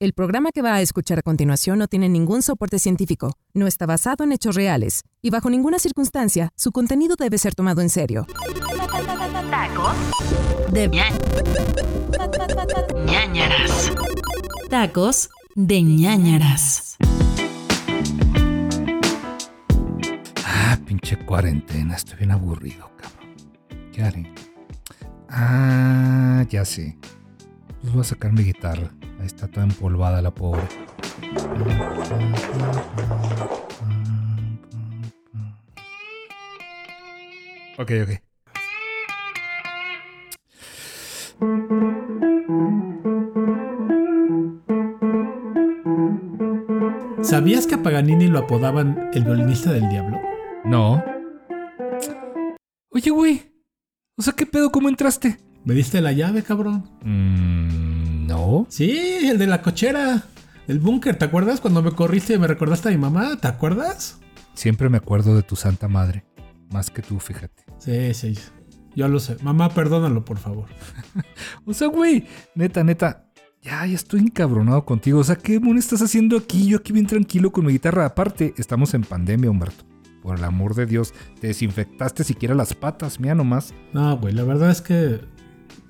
El programa que va a escuchar a continuación no tiene ningún soporte científico, no está basado en hechos reales y bajo ninguna circunstancia su contenido debe ser tomado en serio. Tacos de ñañaras. Tacos de ñañaras. Ah, pinche cuarentena, estoy bien aburrido, cabrón. ¿Qué haré? Ah, ya sé. Pues voy a sacar mi guitarra. Ahí está toda empolvada la pobre. Ok, ok. ¿Sabías que a Paganini lo apodaban el violinista del diablo? No. Oye, güey. O sea, ¿qué pedo? ¿Cómo entraste? ¿Me diste la llave, cabrón? Mm, no. Sí, el de la cochera. El búnker, ¿te acuerdas cuando me corriste y me recordaste a mi mamá? ¿Te acuerdas? Siempre me acuerdo de tu santa madre. Más que tú, fíjate. Sí, sí. Yo lo sé. Mamá, perdónalo, por favor. O sea, güey, neta, neta. Ya, ya estoy encabronado contigo. O sea, ¿qué mono estás haciendo aquí? Yo aquí bien tranquilo con mi guitarra. Aparte, estamos en pandemia, Humberto. Por el amor de Dios, te desinfectaste siquiera las patas, mira nomás. No, güey, la verdad es que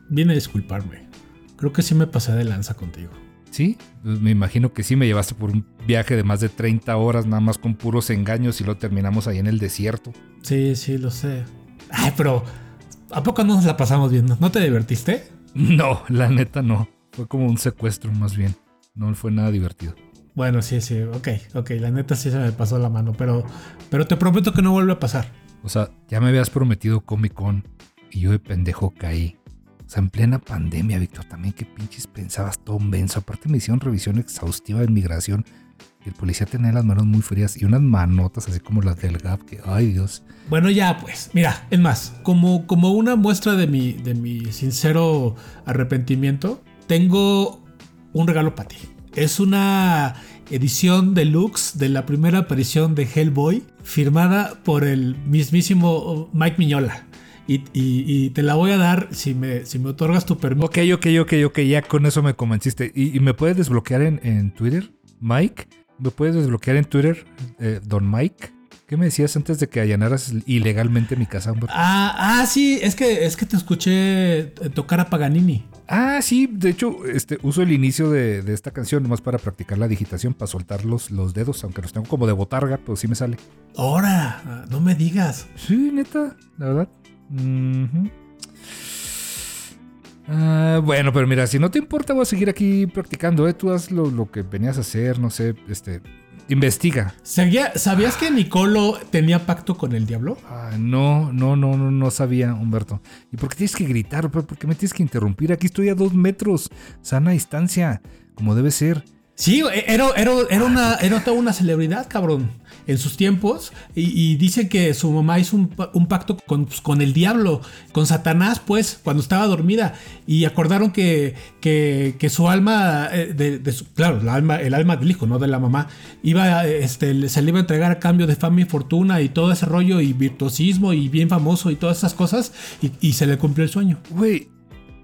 vine a disculparme. Creo que sí me pasé de lanza contigo. Sí, pues me imagino que sí me llevaste por un viaje de más de 30 horas, nada más con puros engaños y lo terminamos ahí en el desierto. Sí, sí, lo sé. Ay, pero ¿a poco no nos la pasamos bien? ¿No te divertiste? No, la neta no. Fue como un secuestro más bien. No fue nada divertido. Bueno, sí, sí, ok, ok, la neta sí se me pasó la mano, pero, pero te prometo que no vuelve a pasar. O sea, ya me habías prometido Comic Con y yo de pendejo caí. O sea, en plena pandemia, Víctor, también qué pinches pensabas todo benzo. Aparte me hicieron revisión exhaustiva de migración y el policía tenía las manos muy frías y unas manotas así como las del GAP que, ay Dios. Bueno, ya pues, mira, es más, como, como una muestra de mi, de mi sincero arrepentimiento, tengo un regalo para ti. Es una edición deluxe de la primera aparición de Hellboy, firmada por el mismísimo Mike Miñola. Y, y- y te la voy a dar si me, si me otorgas tu permiso. Ok, ok, ok, ok, ya con eso me convenciste. ¿Y, y me puedes desbloquear en, en Twitter, Mike? ¿Me puedes desbloquear en Twitter, eh, Don Mike? ¿Qué me decías antes de que allanaras ilegalmente mi casa? Ah, ah, sí, es que, es que te escuché tocar a Paganini. Ah, sí, de hecho, este, uso el inicio de, de esta canción nomás para practicar la digitación, para soltar los, los dedos, aunque los tengo como de botarga, pero sí me sale. Ahora, ah, no me digas. Sí, neta, la verdad. Ah, bueno, pero mira, si no te importa, voy a seguir aquí practicando, ¿eh? Tú haz lo, lo que venías a hacer, no sé, este, investiga. ¿Sabías que Nicolo tenía pacto con el diablo? Ah, no, no, no, no, no sabía, Humberto. ¿Y por qué tienes que gritar? ¿Por por qué me tienes que interrumpir? Aquí estoy a dos metros, sana distancia, como debe ser. Sí, era, era, era, una, era toda una celebridad, cabrón, en sus tiempos. Y, y dice que su mamá hizo un, pa- un pacto con, pues, con el diablo, con Satanás, pues, cuando estaba dormida. Y acordaron que, que, que su alma, eh, de, su- claro, el alma, el alma del hijo, no de la mamá, iba, este, se le iba a entregar a cambio de fama y fortuna y todo ese rollo y virtuosismo y bien famoso y todas esas cosas. Y, y se le cumplió el sueño. Güey,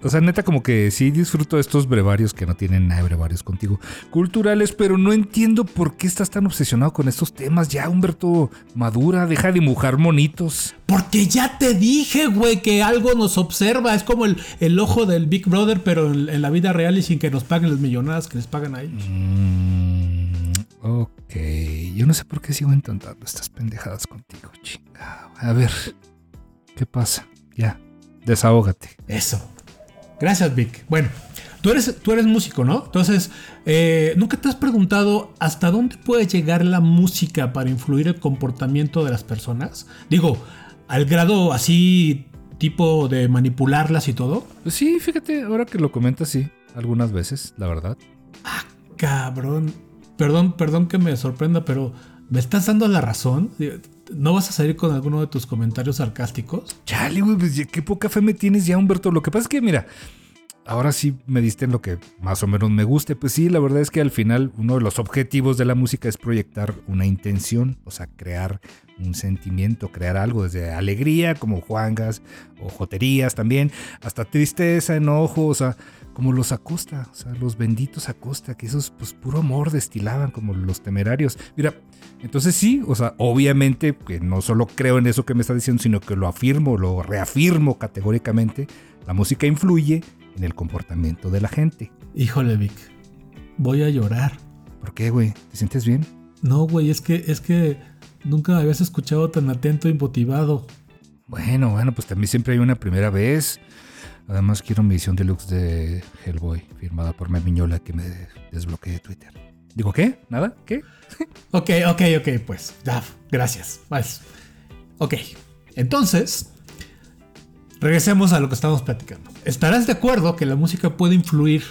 o sea, neta, como que sí disfruto de estos brevarios que no tienen nada de brevarios contigo. Culturales, pero no entiendo por qué estás tan obsesionado con estos temas. Ya, Humberto, madura, deja de dibujar monitos. Porque ya te dije, güey, que algo nos observa. Es como el, el ojo del Big Brother, pero en, en la vida real y sin que nos paguen las millonadas que les pagan a ellos. Mm, ok, yo no sé por qué sigo intentando estas pendejadas contigo, chingado. A ver, ¿qué pasa? Ya, desahógate. Eso. Gracias, Vic. Bueno, tú eres, tú eres músico, ¿no? Entonces, eh, ¿nunca te has preguntado hasta dónde puede llegar la música para influir el comportamiento de las personas? Digo, al grado así tipo de manipularlas y todo. Sí, fíjate, ahora que lo comentas, sí, algunas veces, la verdad. Cabrón. Perdón, perdón que me sorprenda, pero ¿me estás dando la razón? ¿No vas a salir con alguno de tus comentarios sarcásticos? Chale, güey, pues qué poca fe me tienes ya, Humberto. Lo que pasa es que, mira, ahora sí me diste lo que más o menos me guste. Pues sí, la verdad es que al final uno de los objetivos de la música es proyectar una intención, o sea, crear un sentimiento, crear algo desde alegría, como juangas o joterías también, hasta tristeza, enojo, o sea, como los Acosta, o sea, los benditos Acosta, que esos pues puro amor destilaban como los temerarios. Mira, entonces sí, o sea, obviamente que no solo creo en eso que me está diciendo, sino que lo afirmo, lo reafirmo categóricamente, la música influye en el comportamiento de la gente. Híjole, Vic, voy a llorar. ¿Por qué, güey? ¿Te sientes bien? No, güey, es que, es que nunca me habías escuchado tan atento y motivado. Bueno, bueno, pues también siempre hay una primera vez. Además quiero mi edición deluxe de Hellboy, firmada por Miñola, que me desbloquee de Twitter. ¿Digo qué? ¿Nada? ¿Qué? ok, ok, ok, pues. Ya, gracias. Pues, ok. Entonces, regresemos a lo que estamos platicando. ¿Estarás de acuerdo que la música puede influir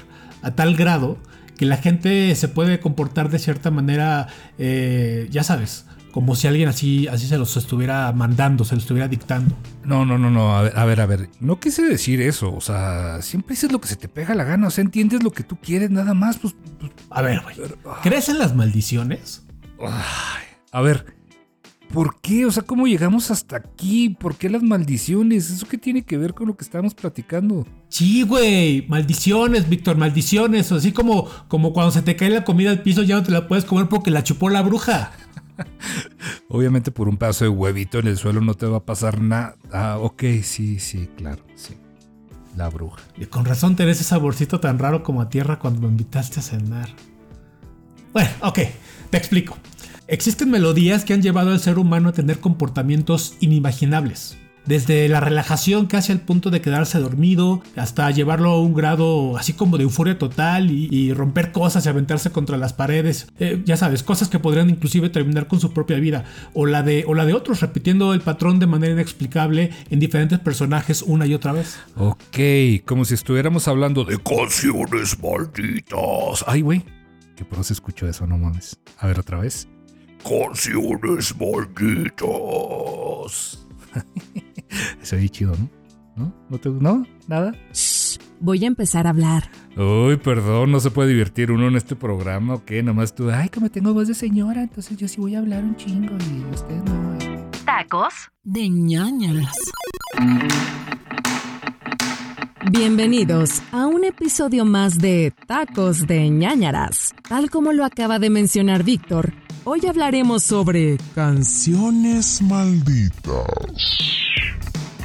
a tal grado que la gente se puede comportar de cierta manera, eh, ya sabes, como si alguien así, así se los estuviera mandando, se los estuviera dictando. No, no, no, no, a ver, a ver, a ver, no quise decir eso, o sea, siempre dices lo que se te pega la gana, o sea, entiendes lo que tú quieres nada más, pues... pues a ver, güey, ¿crees en las maldiciones? a ver, ¿por qué? O sea, ¿cómo llegamos hasta aquí? ¿Por qué las maldiciones? ¿Eso qué tiene que ver con lo que estábamos platicando? Sí, güey, maldiciones, Víctor, maldiciones, así como, como cuando se te cae la comida al piso ya no te la puedes comer porque la chupó la bruja. Obviamente por un pedazo de huevito en el suelo no te va a pasar nada. Ah, ok, sí, sí, claro, sí. La bruja. Y con razón tenés ese saborcito tan raro como a tierra cuando me invitaste a cenar. Bueno, ok, te explico. Existen melodías que han llevado al ser humano a tener comportamientos inimaginables. Desde la relajación casi al punto de quedarse dormido, hasta llevarlo a un grado así como de euforia total y, romper cosas y aventarse contra las paredes. Eh, ya sabes, cosas que podrían inclusive terminar con su propia vida. O la, de, o la de otros, repitiendo el patrón de manera inexplicable en diferentes personajes una y otra vez. Ok, como si estuviéramos hablando de canciones malditas. Ay, güey. Que por eso escucho eso, no mames. A ver otra vez. Canciones malditas. Eso es chido, ¿no? ¿No? ¿No te ¿No? ¿Nada? Shh, voy a empezar a hablar. Uy, perdón, no se puede divertir uno en este programa, ¿o qué? Nomás tú, ay, como tengo voz de señora, entonces yo sí voy a hablar un chingo y usted no. Tacos de ñañaras. Bienvenidos a un episodio más de Tacos de ñañaras. Tal como lo acaba de mencionar Víctor, Hoy hablaremos sobre canciones malditas.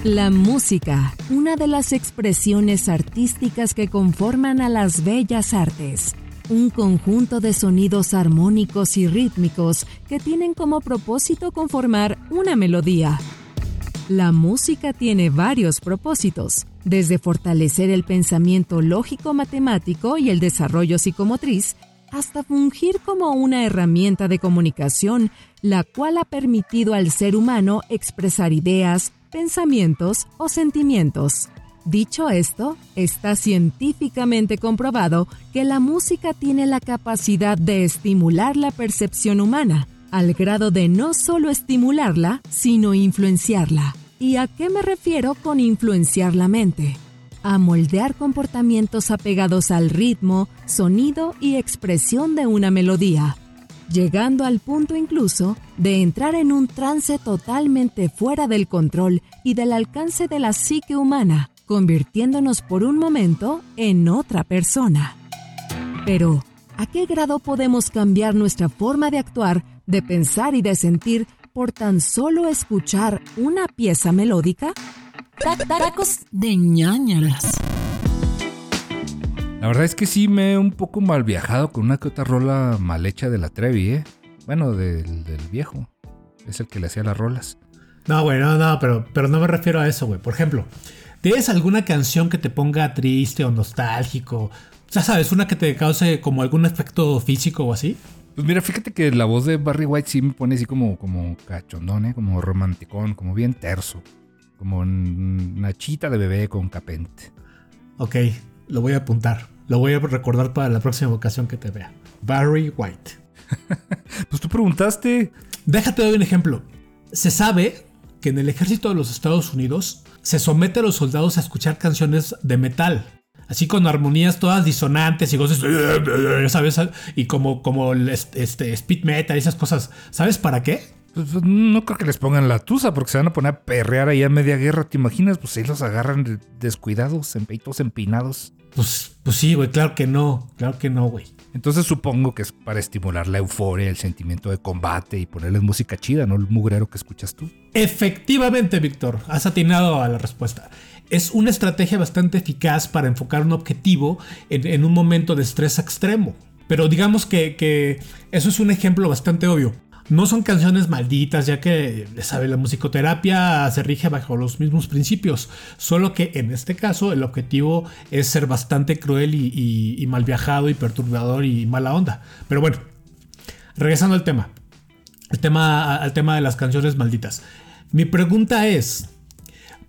La música, una de las expresiones artísticas que conforman a las bellas artes. Un conjunto de sonidos armónicos y rítmicos que tienen como propósito conformar una melodía. La música tiene varios propósitos, desde fortalecer el pensamiento lógico-matemático y el desarrollo psicomotriz, hasta fungir como una herramienta de comunicación, la cual ha permitido al ser humano expresar ideas, pensamientos o sentimientos. Dicho esto, está científicamente comprobado que la música tiene la capacidad de estimular la percepción humana, al grado de no solo estimularla, sino influenciarla. ¿Y a qué me refiero con influenciar la mente? a moldear comportamientos apegados al ritmo, sonido y expresión de una melodía, llegando al punto incluso de entrar en un trance totalmente fuera del control y del alcance de la psique humana, convirtiéndonos por un momento en otra persona. Pero, ¿a qué grado podemos cambiar nuestra forma de actuar, de pensar y de sentir por tan solo escuchar una pieza melódica? Tacos de. La verdad es que sí me he un poco mal viajado con una que otra rola mal hecha de la Trevi, ¿eh? Bueno, del, viejo. Es el que le hacía las rolas. No, güey, no, no, pero, pero no me refiero a eso, güey. Por ejemplo, ¿tienes alguna canción que te ponga triste o nostálgico? Ya sabes, una que te cause como algún efecto físico o así. Pues mira, fíjate que la voz de Barry White sí me pone así como, como cachondón, ¿eh? como romanticón, como bien terso. Como una chita de bebé con capente. Ok, lo voy a apuntar. Lo voy a recordar para la próxima ocasión que te vea. Barry White. pues tú preguntaste. Déjate dar un ejemplo. Se sabe que en el ejército de los Estados Unidos se somete a los soldados a escuchar canciones de metal. Así con armonías todas disonantes y voces, ¿sabes? Y como, como el, este, speed metal y esas cosas. ¿Sabes para qué? Pues, pues, no creo que les pongan la tusa porque se van a poner a perrear ahí a media guerra. ¿Te imaginas? Pues ahí los agarran descuidados, en peitos empinados. Pues, pues sí, güey, claro que no, claro que no, güey. Entonces supongo que es para estimular la euforia, el sentimiento de combate y ponerles música chida, no el mugrero que escuchas tú. Efectivamente, Víctor, has atinado a la respuesta. Es una estrategia bastante eficaz para enfocar un objetivo en, un momento de estrés extremo. Pero digamos que, que eso es un ejemplo bastante obvio. No son canciones malditas, ya que, sabe, la musicoterapia se rige bajo los mismos principios, solo que en este caso el objetivo es ser bastante cruel y, mal viajado y perturbador y mala onda. Pero bueno, regresando al tema, tema, al tema de las canciones malditas. Mi pregunta es,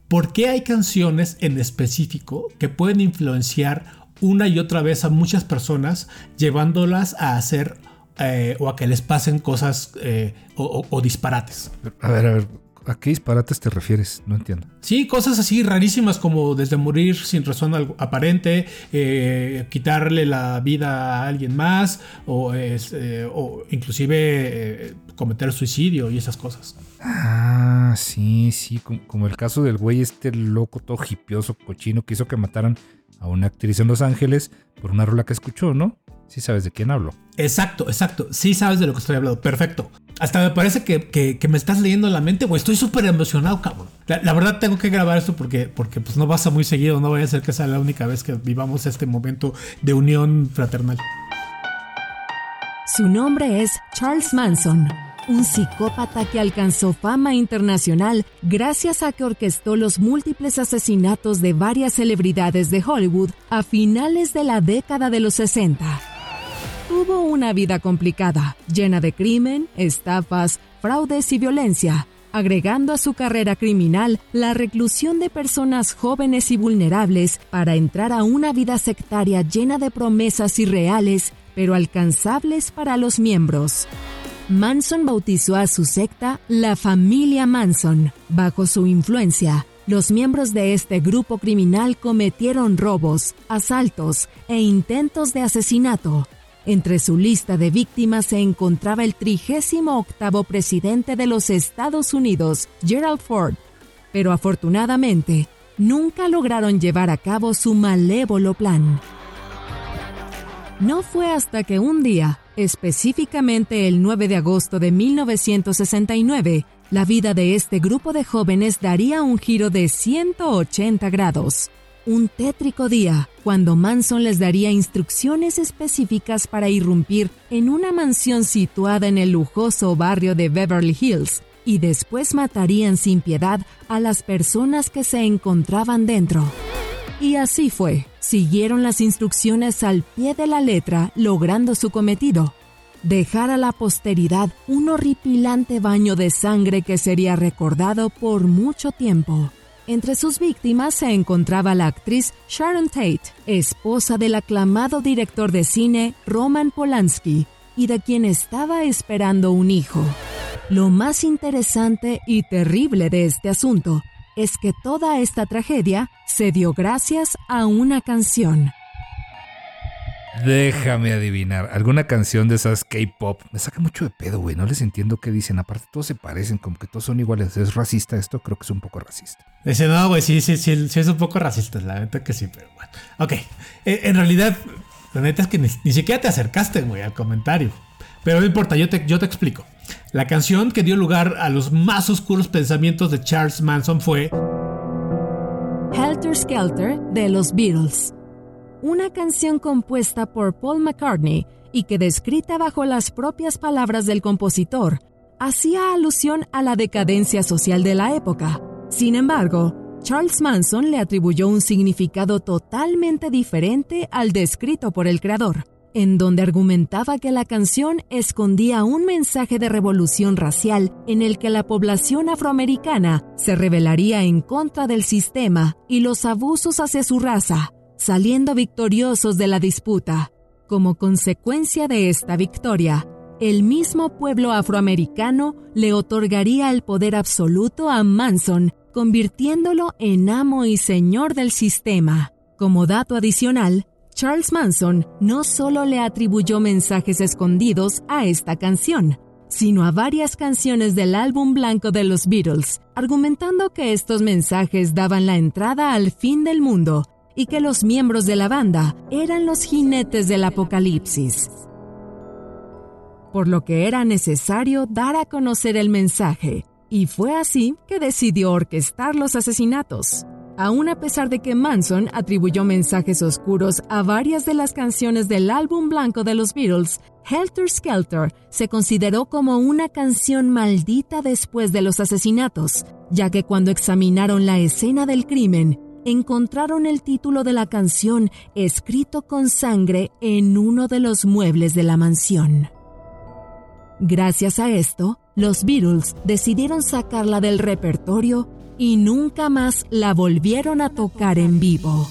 ¿por qué hay canciones en específico que pueden influenciar una y otra vez a muchas personas, llevándolas a hacer eh, o a que les pasen cosas eh, o, disparates. A ver, a ver, ¿a qué disparates te refieres? No entiendo. Sí, cosas así rarísimas como desde morir sin razón aparente, eh, quitarle la vida a alguien más o, o inclusive cometer suicidio y esas cosas. Ah, sí, sí, como, el caso del güey este loco, todo hipioso, cochino, que hizo que mataran a una actriz en Los Ángeles por una rola que escuchó, ¿no? Sí sabes de quién hablo. Exacto, exacto. Sí sabes de lo que estoy hablando. Perfecto. Hasta me parece que, me estás leyendo la mente, güey. Estoy súper emocionado, cabrón. La, verdad tengo que grabar esto porque, porque pues no pasa muy seguido. No vaya a ser que sea la única vez que vivamos este momento de unión fraternal. Su nombre es Charles Manson un psicópata que alcanzó fama internacional gracias a que orquestó los múltiples asesinatos de varias celebridades de Hollywood a finales de la década de los 60. Tuvo una vida complicada, llena de crimen, estafas, fraudes y violencia, agregando a su carrera criminal la reclusión de personas jóvenes y vulnerables para entrar a una vida sectaria llena de promesas irreales, pero alcanzables para los miembros. Manson bautizó a su secta la familia Manson. Bajo su influencia, los miembros de este grupo criminal cometieron robos, asaltos e intentos de asesinato. Entre su lista de víctimas se encontraba el 38 presidente de los Estados Unidos, Gerald Ford. Pero afortunadamente, nunca lograron llevar a cabo su malévolo plan. No fue hasta que un día, específicamente el 9 de agosto de 1969, la vida de este grupo de jóvenes daría un giro de 180 grados. Un tétrico día, cuando Manson les daría instrucciones específicas para irrumpir en una mansión situada en el lujoso barrio de Beverly Hills, y después matarían sin piedad a las personas que se encontraban dentro. Y así fue. Siguieron las instrucciones al pie de la letra, logrando su cometido. Dejar a la posteridad un horripilante baño de sangre que sería recordado por mucho tiempo. Entre sus víctimas se encontraba la actriz Sharon Tate, esposa del aclamado director de cine Roman Polanski, y de quien estaba esperando un hijo. Lo más interesante y terrible de este asunto es que toda esta tragedia se dio gracias a una canción. Déjame adivinar, alguna canción de esas K-pop. Me saca mucho de pedo, güey. No les entiendo qué dicen. Aparte, todos se parecen, como que todos son iguales. ¿Es racista esto? Creo que es un poco racista. Dice, no, güey, sí, sí, sí, sí, es un poco racista. La neta que sí, pero bueno. Ok. Eh, en realidad, la neta es que ni, siquiera te acercaste, güey, al comentario. Pero no importa, yo te, yo te explico. La canción que dio lugar a los más oscuros pensamientos de Charles Manson fue Helter Skelter de los Beatles. Una canción compuesta por Paul McCartney y que descrita bajo las propias palabras del compositor, hacía alusión a la decadencia social de la época. Sin embargo, Charles Manson le atribuyó un significado totalmente diferente al descrito por el creador en donde argumentaba que la canción escondía un mensaje de revolución racial en el que la población afroamericana se rebelaría en contra del sistema y los abusos hacia su raza, saliendo victoriosos de la disputa. Como consecuencia de esta victoria, el mismo pueblo afroamericano le otorgaría el poder absoluto a Manson, convirtiéndolo en amo y señor del sistema. Como dato adicional, Charles Manson no solo le atribuyó mensajes escondidos a esta canción, sino a varias canciones del álbum blanco de los Beatles, argumentando que estos mensajes daban la entrada al fin del mundo y que los miembros de la banda eran los jinetes del apocalipsis. Por lo que era necesario dar a conocer el mensaje, y fue así que decidió orquestar los asesinatos. Aún a pesar de que Manson atribuyó mensajes oscuros a varias de las canciones del álbum blanco de los Beatles, Helter Skelter se consideró como una canción maldita después de los asesinatos, ya que cuando examinaron la escena del crimen, encontraron el título de la canción escrito con sangre en uno de los muebles de la mansión. Gracias a esto, los Beatles decidieron sacarla del repertorio y nunca más la volvieron a tocar en vivo.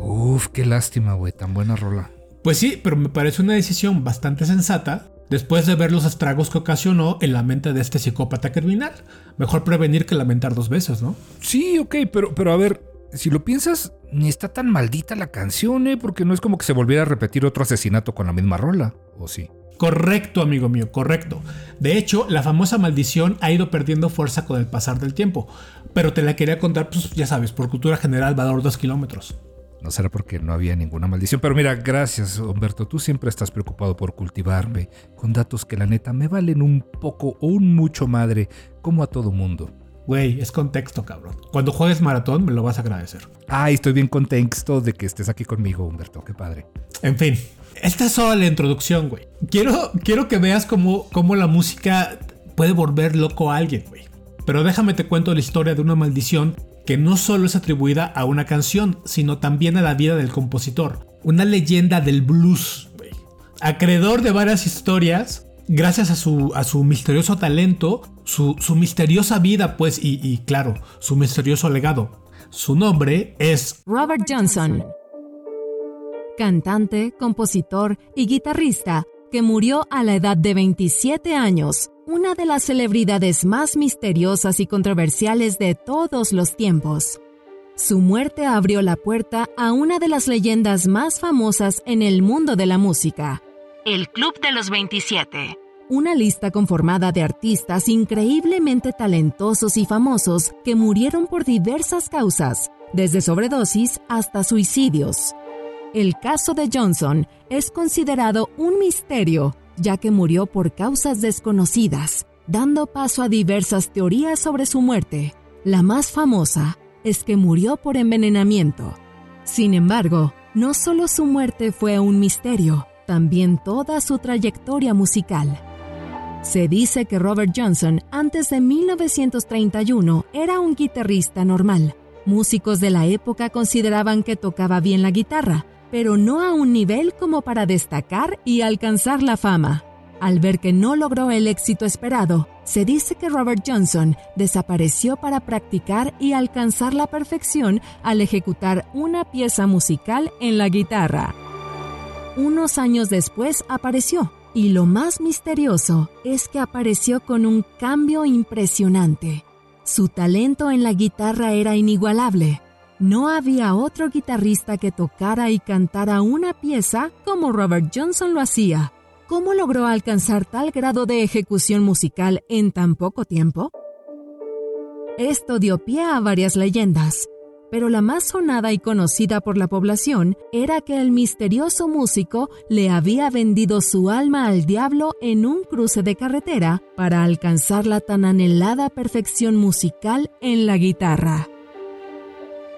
Uf, qué lástima, güey, tan buena rola. Pues sí, pero me parece una decisión bastante sensata después de ver los estragos que ocasionó en la mente de este psicópata criminal. Mejor prevenir que lamentar dos veces, ¿no? Sí, ok, pero, pero a ver, si lo piensas, ni está tan maldita la canción, ¿eh? Porque no es como que se volviera a repetir otro asesinato con la misma rola, ¿o sí? Correcto, amigo mío, correcto. De hecho, la famosa maldición ha ido perdiendo fuerza con el pasar del tiempo. Pero te la quería contar, pues ya sabes, por cultura general, valor dos kilómetros. No será porque no había ninguna maldición. Pero mira, gracias, Humberto. Tú siempre estás preocupado por cultivarme con datos que la neta me valen un poco o un mucho madre, como a todo mundo. Güey, es contexto, cabrón. Cuando juegues maratón me lo vas a agradecer. Ay, estoy bien contexto de que estés aquí conmigo, Humberto. Qué padre. En fin, esta es solo la introducción, güey. Quiero, quiero que veas cómo, cómo la música puede volver loco a alguien, güey. Pero déjame te cuento la historia de una maldición que no solo es atribuida a una canción, sino también a la vida del compositor. Una leyenda del blues. Acreedor de varias historias, gracias a su, a su misterioso talento, su, su misteriosa vida, pues, y, y claro, su misterioso legado. Su nombre es Robert Johnson cantante, compositor y guitarrista, que murió a la edad de 27 años, una de las celebridades más misteriosas y controversiales de todos los tiempos. Su muerte abrió la puerta a una de las leyendas más famosas en el mundo de la música, el Club de los 27. Una lista conformada de artistas increíblemente talentosos y famosos que murieron por diversas causas, desde sobredosis hasta suicidios. El caso de Johnson es considerado un misterio, ya que murió por causas desconocidas, dando paso a diversas teorías sobre su muerte. La más famosa es que murió por envenenamiento. Sin embargo, no solo su muerte fue un misterio, también toda su trayectoria musical. Se dice que Robert Johnson antes de 1931 era un guitarrista normal. Músicos de la época consideraban que tocaba bien la guitarra, pero no a un nivel como para destacar y alcanzar la fama. Al ver que no logró el éxito esperado, se dice que Robert Johnson desapareció para practicar y alcanzar la perfección al ejecutar una pieza musical en la guitarra. Unos años después apareció, y lo más misterioso es que apareció con un cambio impresionante. Su talento en la guitarra era inigualable, no había otro guitarrista que tocara y cantara una pieza como Robert Johnson lo hacía. ¿Cómo logró alcanzar tal grado de ejecución musical en tan poco tiempo? Esto dio pie a varias leyendas, pero la más sonada y conocida por la población era que el misterioso músico le había vendido su alma al diablo en un cruce de carretera para alcanzar la tan anhelada perfección musical en la guitarra.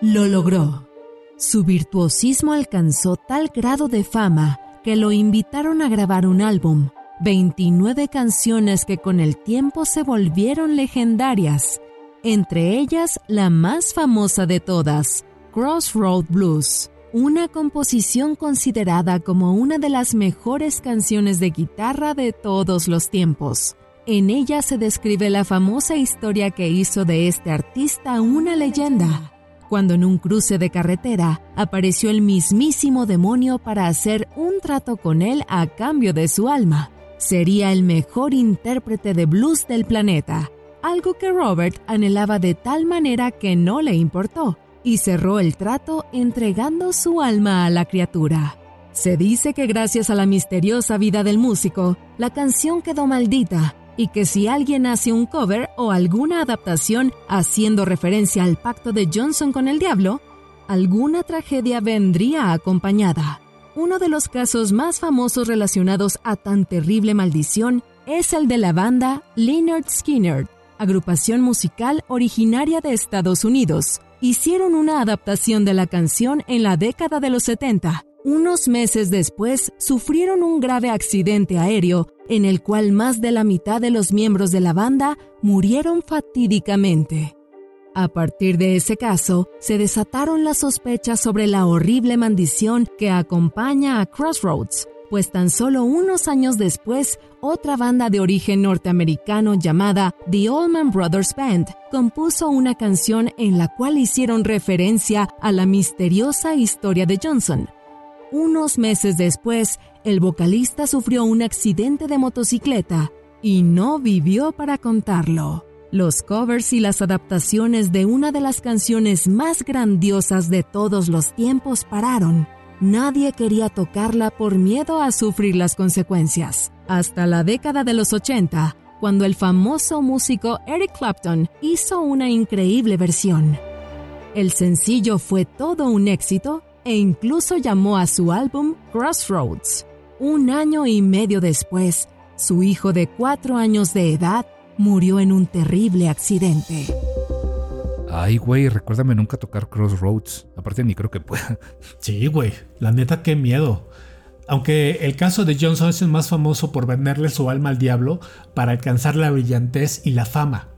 Lo logró. Su virtuosismo alcanzó tal grado de fama que lo invitaron a grabar un álbum, 29 canciones que con el tiempo se volvieron legendarias, entre ellas la más famosa de todas, Crossroad Blues, una composición considerada como una de las mejores canciones de guitarra de todos los tiempos. En ella se describe la famosa historia que hizo de este artista una leyenda cuando en un cruce de carretera apareció el mismísimo demonio para hacer un trato con él a cambio de su alma. Sería el mejor intérprete de blues del planeta, algo que Robert anhelaba de tal manera que no le importó, y cerró el trato entregando su alma a la criatura. Se dice que gracias a la misteriosa vida del músico, la canción quedó maldita y que si alguien hace un cover o alguna adaptación haciendo referencia al pacto de Johnson con el diablo, alguna tragedia vendría acompañada. Uno de los casos más famosos relacionados a tan terrible maldición es el de la banda Leonard Skinner, agrupación musical originaria de Estados Unidos. Hicieron una adaptación de la canción en la década de los 70. Unos meses después, sufrieron un grave accidente aéreo en el cual más de la mitad de los miembros de la banda murieron fatídicamente. A partir de ese caso, se desataron las sospechas sobre la horrible maldición que acompaña a Crossroads, pues tan solo unos años después, otra banda de origen norteamericano llamada The Allman Brothers Band compuso una canción en la cual hicieron referencia a la misteriosa historia de Johnson. Unos meses después, el vocalista sufrió un accidente de motocicleta y no vivió para contarlo. Los covers y las adaptaciones de una de las canciones más grandiosas de todos los tiempos pararon. Nadie quería tocarla por miedo a sufrir las consecuencias. Hasta la década de los 80, cuando el famoso músico Eric Clapton hizo una increíble versión. El sencillo fue todo un éxito e incluso llamó a su álbum Crossroads. Un año y medio después, su hijo de cuatro años de edad murió en un terrible accidente. Ay, güey, recuérdame nunca tocar Crossroads. Aparte, ni creo que pueda. Sí, güey, la neta, qué miedo. Aunque el caso de Johnson es el más famoso por venderle su alma al diablo para alcanzar la brillantez y la fama,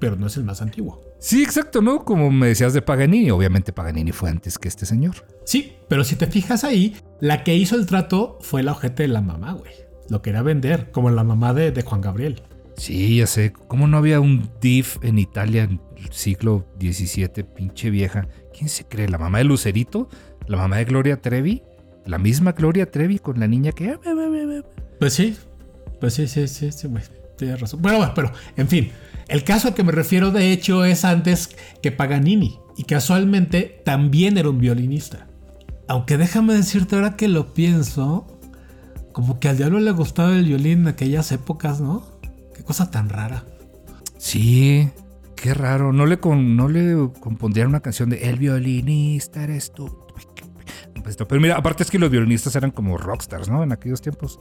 pero no es el más antiguo. Sí, exacto, ¿no? Como me decías de Paganini, obviamente Paganini fue antes que este señor. Sí, pero si te fijas ahí, la que hizo el trato fue la ojete de la mamá, güey. Lo quería vender, como la mamá de, de Juan Gabriel. Sí, ya sé. ¿Cómo no había un DIF en Italia en el siglo XVII, pinche vieja? ¿Quién se cree? ¿La mamá de Lucerito? ¿La mamá de Gloria Trevi? ¿La misma Gloria Trevi con la niña que... Pues sí, pues sí, sí, sí, sí, güey. Tienes razón. Bueno, bueno, pero, en fin. El caso al que me refiero, de hecho, es antes que Paganini. Y casualmente también era un violinista. Aunque déjame decirte ahora que lo pienso, como que al diablo le gustaba el violín en aquellas épocas, ¿no? Qué cosa tan rara. Sí, qué raro. No le, con, no le compondrían una canción de El violinista eres tú. Pues, Pero mira, aparte es que los violinistas eran como rockstars, ¿no? En aquellos tiempos.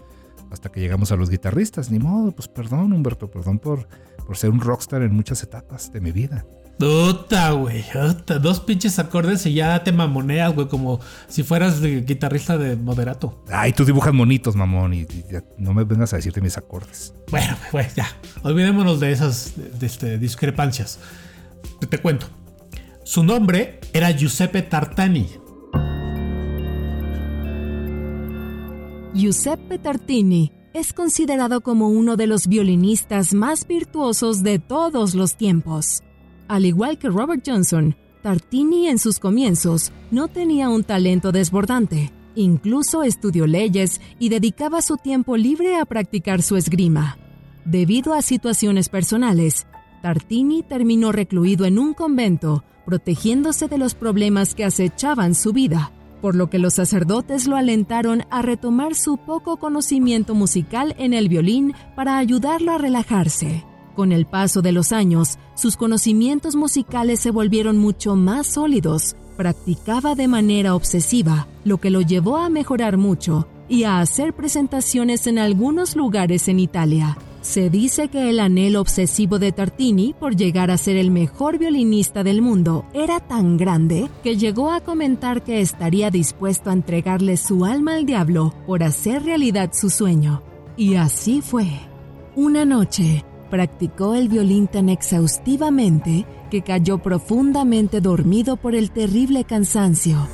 Hasta que llegamos a los guitarristas. Ni modo, pues perdón, Humberto, perdón por, por ser un rockstar en muchas etapas de mi vida. Puta, güey. Dos pinches acordes y ya te mamoneas, güey, como si fueras de guitarrista de moderato. Ay, tú dibujas monitos, mamón, y, y ya no me vengas a decirte mis acordes. Bueno, güey, ya. Olvidémonos de esas de este, discrepancias. Te, te cuento. Su nombre era Giuseppe Tartani. Giuseppe Tartini es considerado como uno de los violinistas más virtuosos de todos los tiempos. Al igual que Robert Johnson, Tartini en sus comienzos no tenía un talento desbordante. Incluso estudió leyes y dedicaba su tiempo libre a practicar su esgrima. Debido a situaciones personales, Tartini terminó recluido en un convento, protegiéndose de los problemas que acechaban su vida, por lo que los sacerdotes lo alentaron a retomar su poco conocimiento musical en el violín para ayudarlo a relajarse. Con el paso de los años, sus conocimientos musicales se volvieron mucho más sólidos. Practicaba de manera obsesiva, lo que lo llevó a mejorar mucho y a hacer presentaciones en algunos lugares en Italia. Se dice que el anhelo obsesivo de Tartini por llegar a ser el mejor violinista del mundo era tan grande que llegó a comentar que estaría dispuesto a entregarle su alma al diablo por hacer realidad su sueño. Y así fue. Una noche, practicó el violín tan exhaustivamente que cayó profundamente dormido por el terrible cansancio.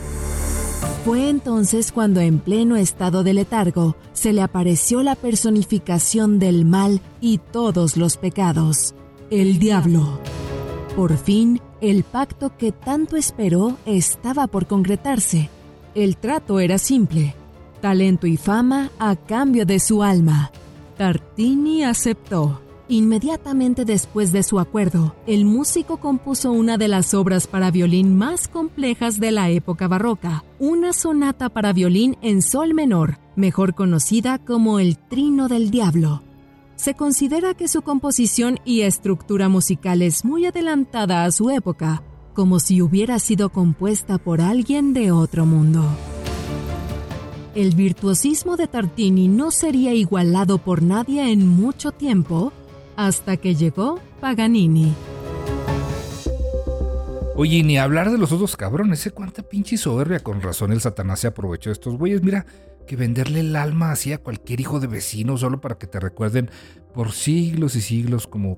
Fue entonces cuando en pleno estado de letargo se le apareció la personificación del mal y todos los pecados, el diablo. Por fin, el pacto que tanto esperó estaba por concretarse. El trato era simple, talento y fama a cambio de su alma. Tartini aceptó. Inmediatamente después de su acuerdo, el músico compuso una de las obras para violín más complejas de la época barroca, una sonata para violín en sol menor, mejor conocida como el Trino del Diablo. Se considera que su composición y estructura musical es muy adelantada a su época, como si hubiera sido compuesta por alguien de otro mundo. El virtuosismo de Tartini no sería igualado por nadie en mucho tiempo hasta que llegó Paganini. Oye, ni hablar de los otros cabrones, ¿eh? Cuánta pinche soberbia. Con razón el Satanás se aprovechó de estos güeyes. Mira, que venderle el alma así a cualquier hijo de vecino solo para que te recuerden por siglos y siglos como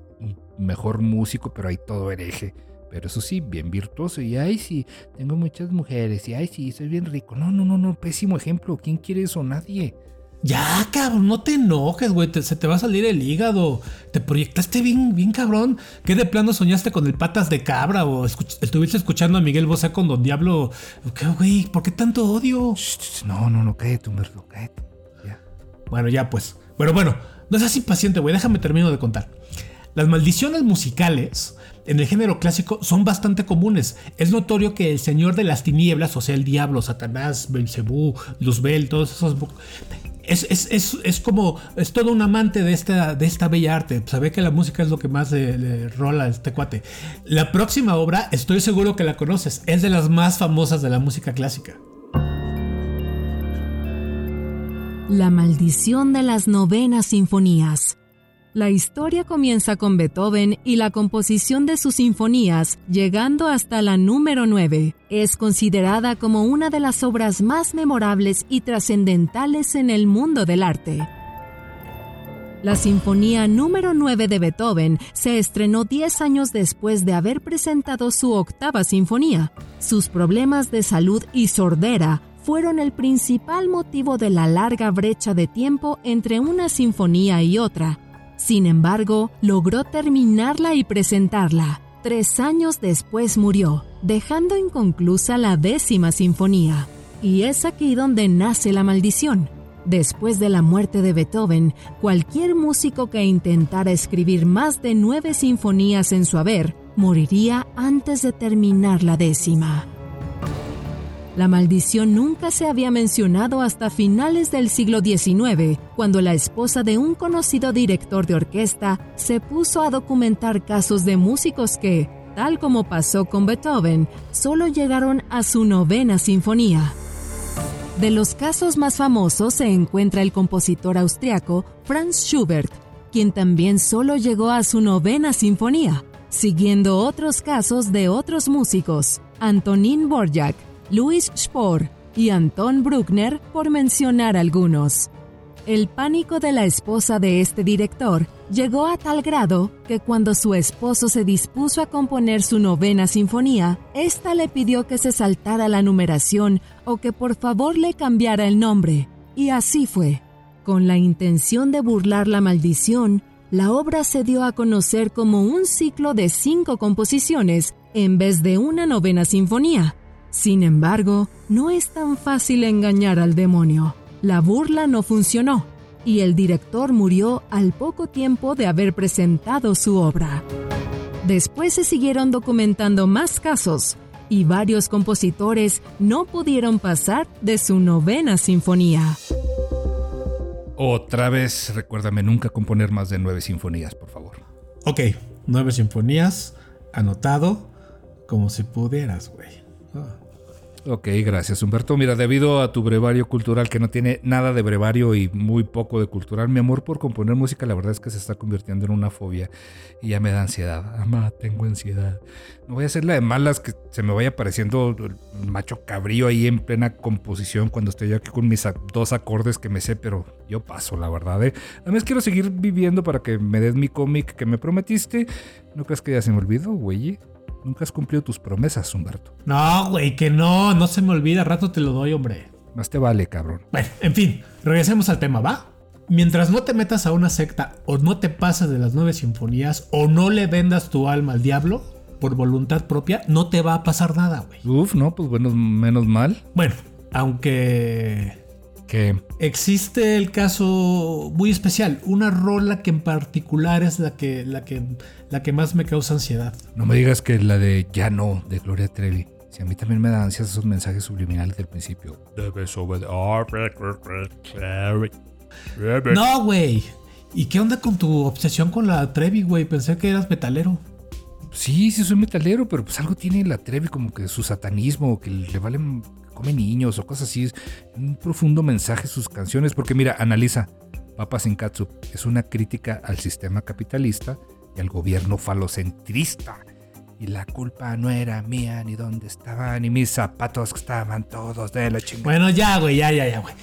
mejor músico, pero hay todo hereje. Pero eso sí, bien virtuoso. Y ay, sí, tengo muchas mujeres. Y ay, sí, soy bien rico. No, no, no, no, pésimo ejemplo. ¿Quién quiere eso? Nadie. Ya, cabrón, no te enojes, güey. se te va a salir el hígado. Te proyectaste bien, bien cabrón. ¿Qué de plano soñaste con el patas de cabra? O estuviste escuchando a Miguel Bosé con Don Diablo. ¿Qué, güey? ¿Por qué tanto odio? no, no, no, cállate, Humberto, cállate. Ya. Bueno, ya pues. Pero bueno, no seas impaciente, güey. Déjame termino de contar. Las maldiciones musicales en el género clásico son bastante comunes. Es notorio que el señor de las tinieblas, o sea, el diablo, Satanás, Belcebú, Luzbel, todos esos es, como, es todo un amante de esta, de esta bella arte. Sabe que la música es lo que más le, rola a este cuate. La próxima obra, estoy seguro que la conoces, es de las más famosas de la música clásica. La maldición de las novenas sinfonías. La historia comienza con Beethoven y la composición de sus sinfonías, llegando hasta la número 9. Es considerada como una de las obras más memorables y trascendentales en el mundo del arte. La Sinfonía número 9 de Beethoven se estrenó 10 años después de haber presentado su octava sinfonía. Sus problemas de salud y sordera fueron el principal motivo de la larga brecha de tiempo entre una sinfonía y otra, sin embargo, logró terminarla y presentarla. Tres años después murió, dejando inconclusa la décima sinfonía. Y es aquí donde nace la maldición. Después de la muerte de Beethoven, cualquier músico que intentara escribir más de nueve sinfonías en su haber moriría antes de terminar la décima. La maldición nunca se había mencionado hasta finales del siglo XIX, cuando la esposa de un conocido director de orquesta se puso a documentar casos de músicos que, tal como pasó con Beethoven, solo llegaron a su novena sinfonía. De los casos más famosos se encuentra el compositor austriaco Franz Schubert, quien también solo llegó a su novena sinfonía, siguiendo otros casos de otros músicos, Antonín Borjak, Louis Spohr y Anton Bruckner, por mencionar algunos. El pánico de la esposa de este director llegó a tal grado que cuando su esposo se dispuso a componer su novena sinfonía, ésta le pidió que se saltara la numeración o que por favor le cambiara el nombre. Y así fue. Con la intención de burlar la maldición, la obra se dio a conocer como un ciclo de cinco composiciones en vez de una novena sinfonía, sin embargo, no es tan fácil engañar al demonio. La burla no funcionó y el director murió al poco tiempo de haber presentado su obra. Después se siguieron documentando más casos y varios compositores no pudieron pasar de su novena sinfonía. Otra vez, recuérdame nunca componer más de nueve sinfonías, por favor. Ok, nueve sinfonías, anotado, como si pudieras, güey. Ah. Ok, gracias Humberto. Mira, debido a tu brevario cultural que no tiene nada de brevario y muy poco de cultural, mi amor por componer música la verdad es que se está convirtiendo en una fobia y ya me da ansiedad. Amá, tengo ansiedad. No voy a hacer la de malas que se me vaya apareciendo el macho cabrío ahí en plena composición cuando estoy aquí con mis dos acordes que me sé, pero yo paso, la verdad. ¿eh? Además quiero seguir viviendo para que me des mi cómic que me prometiste. ¿No crees que ya se me olvidó, güey? Nunca has cumplido tus promesas, Humberto. No, güey, que no, no se me olvida, rato te lo doy, hombre. Más te vale, cabrón. Bueno, en fin, regresemos al tema, ¿va? Mientras no te metas a una secta o no te pases de las nueve sinfonías o no le vendas tu alma al diablo por voluntad propia, no te va a pasar nada, güey. Uf, no, pues bueno, menos mal. Bueno, aunque que existe el caso muy especial, una rola que en particular es la que, la que, la que más me causa ansiedad. No me digas que la de Ya no, de Gloria Trevi. Si a mí también me da ansias esos mensajes subliminales del principio. No, güey. ¿Y qué onda con tu obsesión con la Trevi, güey? Pensé que eras metalero. Sí, sí soy metalero, pero pues algo tiene la Trevi como que su satanismo, que le valen, come niños o cosas así. Un profundo mensaje sus canciones, porque mira, analiza. Papa Katsu es una crítica al sistema capitalista y al gobierno falocentrista. Y la culpa no era mía, ni dónde estaban, ni mis zapatos estaban todos de la chingada. Bueno, ya, güey, ya, ya, ya, güey.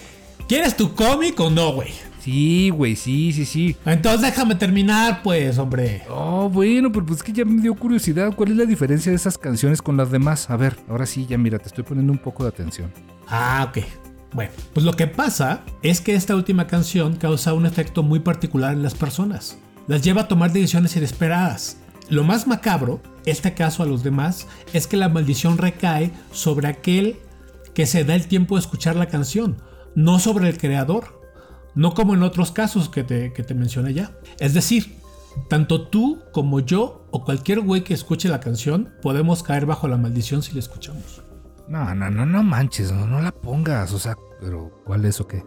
¿Quieres tu cómic o no, güey? Sí, güey, sí, sí, sí. Entonces déjame terminar, pues, hombre. Oh, bueno, pero pues es que ya me dio curiosidad. ¿Cuál es la diferencia de esas canciones con las demás? A ver, ahora sí, ya mira, te estoy poniendo un poco de atención. Ah, ok. Bueno, pues lo que pasa es que esta última canción causa un efecto muy particular en las personas. Las lleva a tomar decisiones inesperadas. Lo más macabro, este caso a los demás, es que la maldición recae sobre aquel que se da el tiempo de escuchar la canción, no sobre el creador no como en otros casos que te, que te mencioné ya. Es decir, tanto tú como yo o cualquier güey que escuche la canción podemos caer bajo la maldición si la escuchamos. No, no, no, no manches, no, no la pongas. O sea, pero ¿cuál es o qué?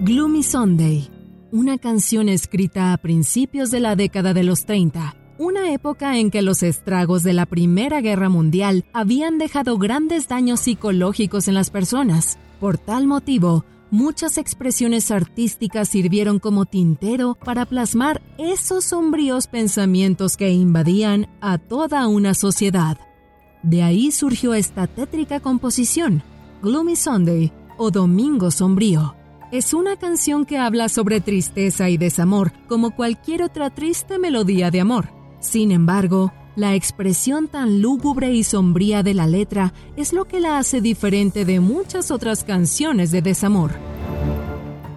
Gloomy Sunday, una canción escrita a principios de la década de los 30, una época en que los estragos de la Primera Guerra Mundial habían dejado grandes daños psicológicos en las personas. Por tal motivo, muchas expresiones artísticas sirvieron como tintero para plasmar esos sombríos pensamientos que invadían a toda una sociedad. De ahí surgió esta tétrica composición, Gloomy Sunday o Domingo Sombrío. Es una canción que habla sobre tristeza y desamor como cualquier otra triste melodía de amor. Sin embargo, la expresión tan lúgubre y sombría de la letra es lo que la hace diferente de muchas otras canciones de desamor.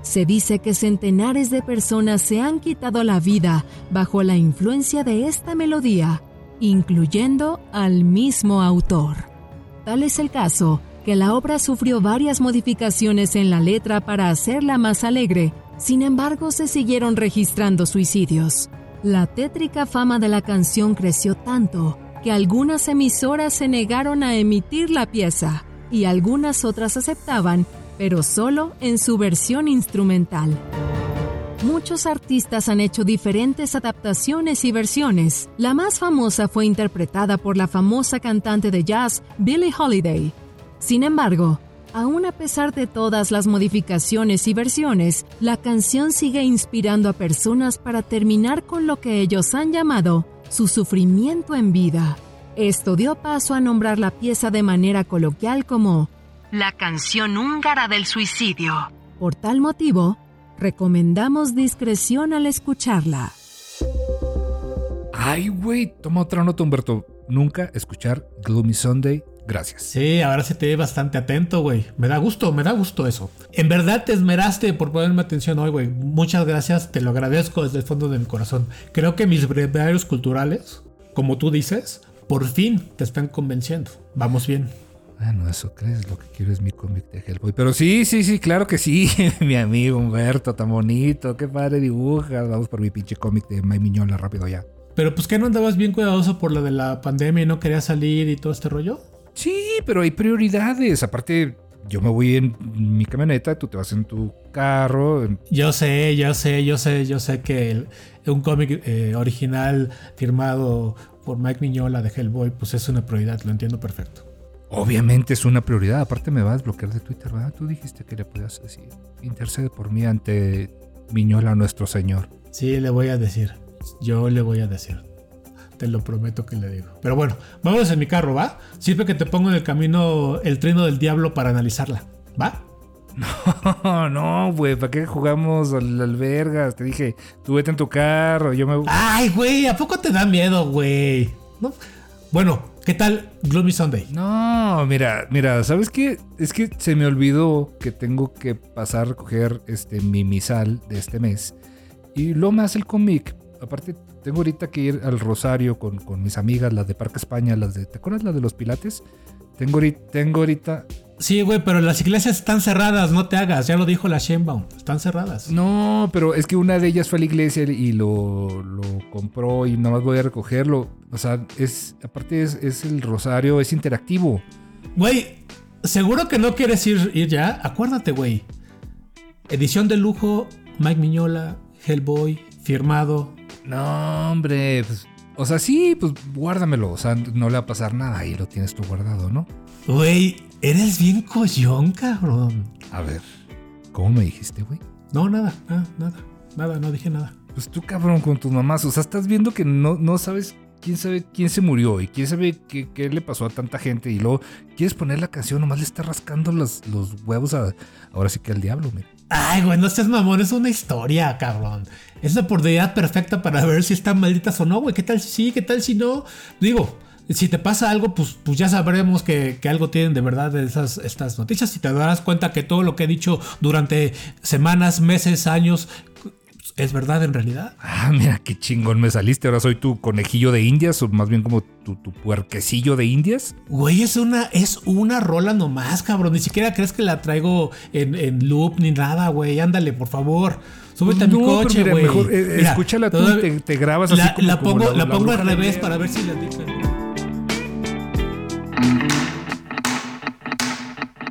Se dice que centenares de personas se han quitado la vida bajo la influencia de esta melodía, incluyendo al mismo autor. Tal es el caso que la obra sufrió varias modificaciones en la letra para hacerla más alegre, sin embargo se siguieron registrando suicidios. La tétrica fama de la canción creció tanto que algunas emisoras se negaron a emitir la pieza y algunas otras aceptaban, pero solo en su versión instrumental. Muchos artistas han hecho diferentes adaptaciones y versiones. La más famosa fue interpretada por la famosa cantante de jazz Billie Holiday. Sin embargo, Aún a pesar de todas las modificaciones y versiones, la canción sigue inspirando a personas para terminar con lo que ellos han llamado su sufrimiento en vida. Esto dio paso a nombrar la pieza de manera coloquial como la canción húngara del suicidio. Por tal motivo, recomendamos discreción al escucharla. Ay, güey, toma otra nota, Humberto. Nunca escuchar Gloomy Sunday Gracias. Sí, ahora sí te ve bastante atento, güey. Me da gusto, me da gusto eso. En verdad te esmeraste por ponerme atención hoy, güey. Muchas gracias, te lo agradezco desde el fondo de mi corazón. Creo que mis breviarios culturales, como tú dices, por fin te están convenciendo. Vamos bien. Bueno, eso crees, lo que quiero es mi cómic de Hellboy. Pero sí, sí, sí, claro que sí. mi amigo Humberto, tan bonito, qué padre dibuja. Vamos por mi pinche cómic de May Miñola rápido ya. Pero pues que no andabas bien cuidadoso por lo de la pandemia y no querías salir y todo este rollo. Sí, pero hay prioridades. Aparte, yo me voy en mi camioneta, tú te vas en tu carro. Yo sé, yo sé, yo sé, yo sé que un cómic eh, original firmado por Mike Miñola de Hellboy, pues es una prioridad, lo entiendo perfecto. Obviamente es una prioridad. Aparte me vas a desbloquear de Twitter, ¿verdad? Tú dijiste que le podías decir. Intercede por mí ante Miñola nuestro Señor. Sí, le voy a decir. Yo le voy a decir. Te lo prometo que le digo. Pero bueno, vamos en mi carro, ¿va? Sirve que te pongo en el camino el trino del diablo para analizarla, ¿va? No, no, güey, ¿para qué jugamos al albergas? Te dije, tú vete en tu carro, yo me... Ay, güey, ¿a poco te da miedo, güey? Bueno, ¿qué tal Gloomy Sunday? No, mira, mira, ¿sabes qué? Es que se me olvidó que tengo que pasar a recoger este, mi misal de este mes. Y lo más el cómic. Aparte, tengo ahorita que ir al Rosario con, mis amigas, las de Parque España, las de. ¿Te acuerdas las de los Pilates? Tengo, tengo ahorita. Sí, güey, pero las iglesias están cerradas, no te hagas, ya lo dijo la Shenbaum, están cerradas. No, pero es que una de ellas fue a la iglesia y lo, lo compró y nada más voy a recogerlo. O sea, es, aparte es, es el rosario, es interactivo. Güey, seguro que no quieres ir, ir ya, acuérdate, güey. Edición de lujo, Mike Miñola, Hellboy, firmado, No, hombre, pues, o sea, sí, pues guárdamelo. O sea, no le va a pasar nada. Ahí lo tienes tú guardado, ¿no? Güey, eres bien collón, cabrón. A ver, ¿cómo me dijiste, güey? No, nada, nada, nada, nada, no dije nada. Pues tú, cabrón, con tus mamás. O sea, estás viendo que no, no sabes quién sabe quién se murió y quién sabe qué, qué le pasó a tanta gente. Y luego quieres poner la canción, nomás le está rascando los, los huevos a, ahora sí que al diablo, mira. Ay, güey, no seas mamón, es una historia, cabrón. Es la oportunidad perfecta para ver si están malditas o no, güey. ¿Qué tal si sí? ¿Qué tal si no? Digo, si te pasa algo, pues, pues ya sabremos que, que algo tienen de verdad de esas, estas noticias y te darás cuenta que todo lo que he dicho durante semanas, meses, años, es verdad en realidad. Ah, mira qué chingón me saliste. Ahora soy tu conejillo de indias, o más bien como tu, tu puerquecillo de indias. Güey, es una, es una rola nomás, cabrón. Ni siquiera crees que la traigo en, en loop ni nada, güey. Ándale, por favor. Súbete a mi coche, mira, güey. mejor, eh, Mira, escúchala tú, todavía- te, te grabas así La, como, la como pongo, la pongo bruja al revés para ver si la.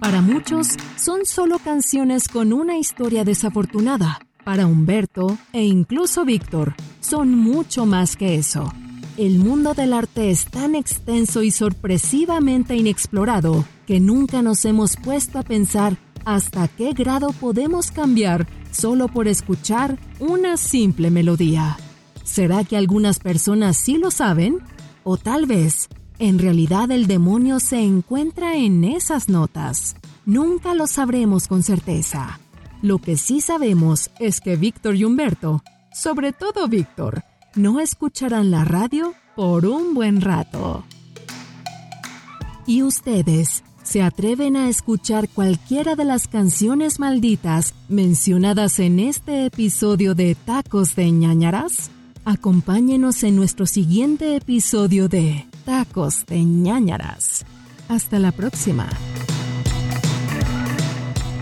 Para muchos, son solo canciones con una historia desafortunada. Para Humberto e incluso Víctor, son mucho más que eso. El mundo del arte es tan extenso y sorpresivamente inexplorado que nunca nos hemos puesto a pensar hasta qué grado podemos cambiar solo por escuchar una simple melodía. ¿Será que algunas personas sí lo saben? O tal vez, en realidad el demonio se encuentra en esas notas. Nunca lo sabremos con certeza. Lo que sí sabemos es que Víctor y Humberto, sobre todo Víctor, no escucharán la radio por un buen rato. ¿Y ustedes se atreven a escuchar cualquiera de las canciones malditas mencionadas en este episodio de Tacos de ñañaras? Acompáñenos en nuestro siguiente episodio de Tacos de ñañaras. Hasta la próxima.